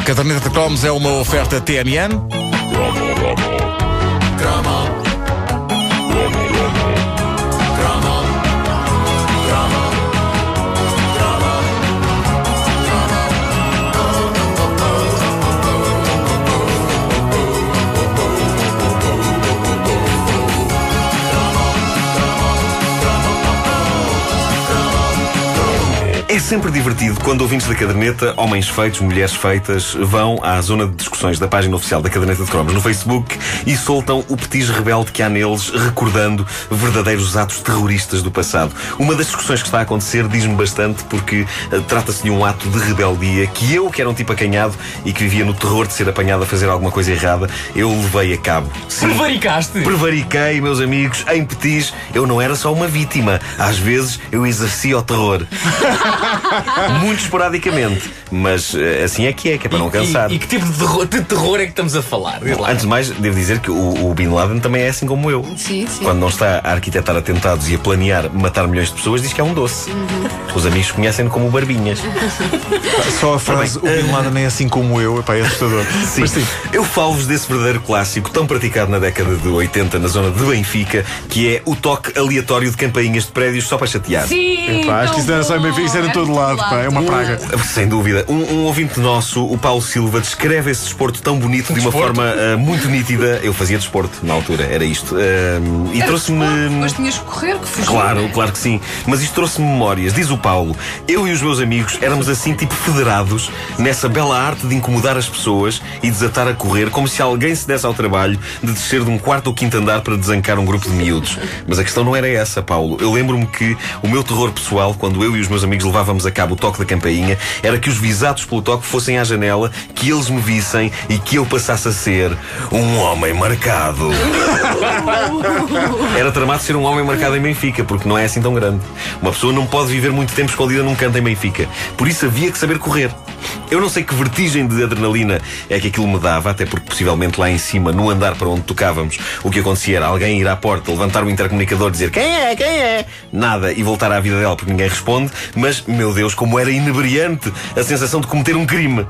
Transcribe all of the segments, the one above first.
caderneta de cromos é uma oferta TMN. É sempre divertido quando ouvintes da caderneta, homens feitos, mulheres feitas, vão à zona de discussões da página oficial da caderneta de cromos no Facebook e soltam o petis rebelde que há neles, recordando verdadeiros atos terroristas do passado. Uma das discussões que está a acontecer diz-me bastante porque uh, trata-se de um ato de rebeldia que eu, que era um tipo acanhado e que vivia no terror de ser apanhado a fazer alguma coisa errada, eu levei a cabo. Sim, Prevaricaste? Prevariquei, meus amigos, em petis. Eu não era só uma vítima. Às vezes eu exercia o terror. Muito esporadicamente. Mas eh, assim é que é, que é para não cansar. E, e que tipo de terror, de terror é que estamos a falar? Antes de mais, devo dizer que o, o Bin Laden também é assim como eu. Sim, sim. Quando não está a arquitetar atentados e a planear matar milhões de pessoas, diz que é um doce. Os amigos conhecem-no como Barbinhas. Só a frase, o Bin Laden é assim como eu, epá, é assustador. Sim. Mas sim, Eu falo-vos desse verdadeiro clássico, tão praticado na década de 80 na zona de Benfica, que é o toque aleatório de campainhas de prédios só para chatear. Sim, Epá, acho que isso não era só em Benfica, isso era em todo lado, pá, é uma praga. Sem dúvida. Um, um ouvinte nosso, o Paulo Silva, descreve esse desporto tão bonito de uma Desporto? forma ah, muito nítida. Eu fazia desporto na altura, era isto. Ah, e trouxe-me. Mas tinhas que correr, que fugir. Claro, claro que sim. Mas isto trouxe-me memórias. Diz o Paulo: Eu e os meus amigos éramos assim, tipo federados, nessa bela arte de incomodar as pessoas e desatar a correr, como se alguém se desse ao trabalho de descer de um quarto ou quinto andar para desancar um grupo de miúdos. Mas a questão não era essa, Paulo. Eu lembro-me que o meu terror pessoal, quando eu e os meus amigos levávamos a cabo o toque da campainha, era que os visados pelo toque fossem à janela, que eles me vissem e que eu passasse a ser um homem marcado. Era tramado ser um homem marcado em Benfica, porque não é assim tão grande. Uma pessoa não pode viver muito tempo escondida num canto em Benfica. Por isso havia que saber correr. Eu não sei que vertigem de adrenalina é que aquilo me dava, até porque possivelmente lá em cima, no andar para onde tocávamos, o que acontecia era alguém ir à porta, levantar o intercomunicador, dizer quem é, quem é, nada e voltar à vida dela porque ninguém responde. Mas, meu Deus, como era inebriante a sensação de cometer um crime.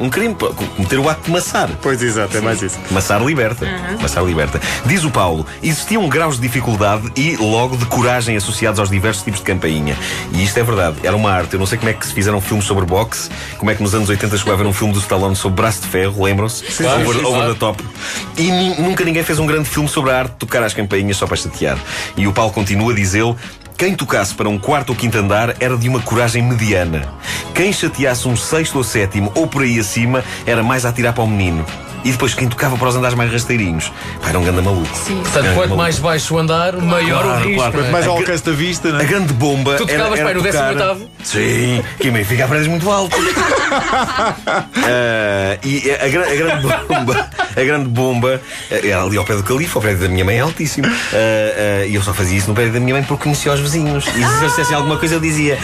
Um crime, cometer o ato de maçar. Pois exato, é mais isso. Maçar liberta. Maçar liberta. Diz o Paulo, existiam graus de dificuldade e logo de coragem associados aos diversos tipos de campainha. E isto é verdade, era uma arte. Eu não sei como é que se fizeram filmes sobre boxe, como é que nos anos 80 chegou a haver um filme do Stallone sobre braço de ferro, lembram-se? Claro, over, sim, over the top. E nunca ninguém fez um grande filme sobre a arte de tocar as campainhas só para chatear. E o Paulo continua, diz ele. Quem tocasse para um quarto ou quinto andar era de uma coragem mediana. Quem chateasse um sexto ou sétimo ou por aí acima era mais a atirar para o menino. E depois quem tocava para os andares mais rasteirinhos pá, era um grande maluco. Sim. Portanto, quanto maluco. mais baixo o andar, maior Claro, o risco. claro. não é? Mais A ao alcance da vista, não A grande bomba Tu era, tocavas, era pai, no tocar... 18º? Sim, que Benfica há prédios muito altos. Ah, e a, gra- a grande bomba, a grande bomba eh, era ali ao pé do calife, ao prédio da minha mãe é altíssimo. Ah, ah, e eu só fazia isso no prédio da minha mãe porque conhecia os vizinhos. E se eles dissessem alguma coisa, eu dizia: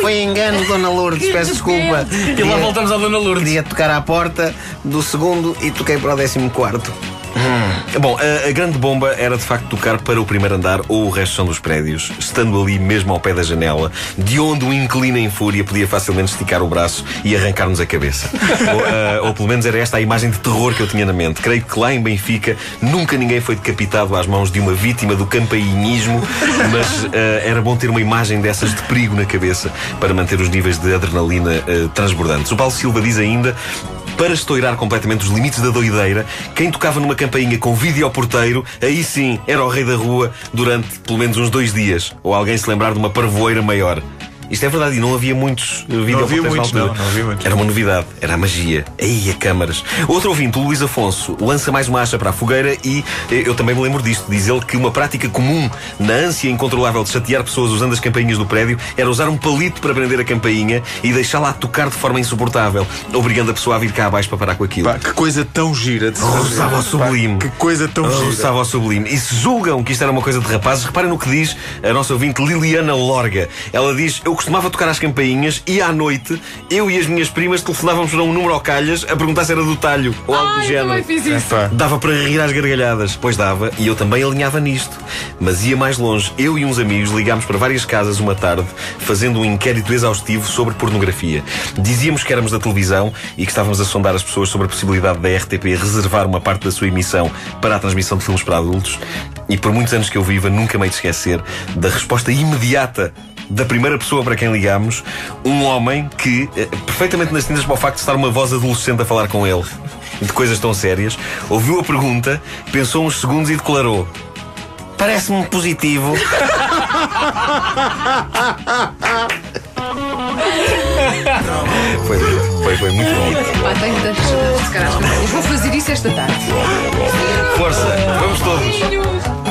Foi engano, Dona Lourdes, peço desculpa. E lá voltamos à Dona Lourdes. Queria tocar à porta do segundo e toquei para o décimo quarto. Hum. Bom, a, a grande bomba era de facto tocar para o primeiro andar ou o resto são dos prédios, estando ali mesmo ao pé da janela, de onde um inclina em fúria podia facilmente esticar o braço e arrancar-nos a cabeça. ou, ah, ou pelo menos era esta a imagem de terror que eu tinha na mente. Creio que lá em Benfica nunca ninguém foi decapitado às mãos de uma vítima do campainhismo, mas ah, era bom ter uma imagem dessas de perigo na cabeça para manter os níveis de adrenalina ah, transbordantes. O Paulo Silva diz ainda. Para estourar completamente os limites da doideira, quem tocava numa campainha com vídeo ao porteiro, aí sim era o rei da rua durante pelo menos uns dois dias. Ou alguém se lembrar de uma parvoeira maior. Isto é verdade, e não havia muitos vídeo havia muitos, não, não havia muitos. Era uma novidade, era a magia. Aí a câmaras. Outro ouvinte, Luís Afonso, lança mais uma acha para a fogueira e eh, eu também me lembro disto. Diz ele que uma prática comum na ânsia incontrolável de chatear pessoas usando as campainhas do prédio era usar um palito para prender a campainha e deixá-la a tocar de forma insuportável, obrigando a pessoa a vir cá abaixo para parar com aquilo. Pá, que coisa tão gira de. Roçava ao Pá, sublime. Que coisa tão gira. Roçava ao sublime. E se julgam que isto era uma coisa de rapazes, reparem no que diz a nossa ouvinte Liliana Lorga. Ela diz: Eu eu costumava tocar às campainhas e à noite eu e as minhas primas telefonávamos para um número ao calhas a perguntar se era do talho ou algo do Ai, género. também fiz isso. Dava para rir às gargalhadas, pois dava, e eu também alinhava nisto. Mas ia mais longe. Eu e uns amigos ligámos para várias casas uma tarde, fazendo um inquérito exaustivo sobre pornografia. Dizíamos que éramos da televisão e que estávamos a sondar as pessoas sobre a possibilidade da RTP reservar uma parte da sua emissão para a transmissão de filmes para adultos. E por muitos anos que eu viva, nunca me hei de esquecer da resposta imediata da primeira pessoa para quem ligámos, um homem que, eh, perfeitamente nas tintas para o facto de estar uma voz adolescente a falar com ele, de coisas tão sérias, ouviu a pergunta, pensou uns segundos e declarou: Parece-me positivo. foi, foi, foi muito bonito. Pá, tenho tantas saudades de campainhas. Vou fazer isso esta tarde. Força, vamos todos.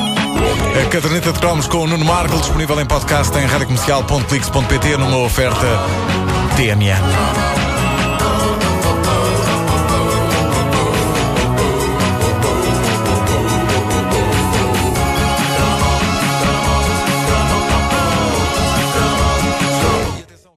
Caderneta de Cromos com o Nuno Marco, disponível em podcast em radiocomercial.clix.pt numa oferta TMA.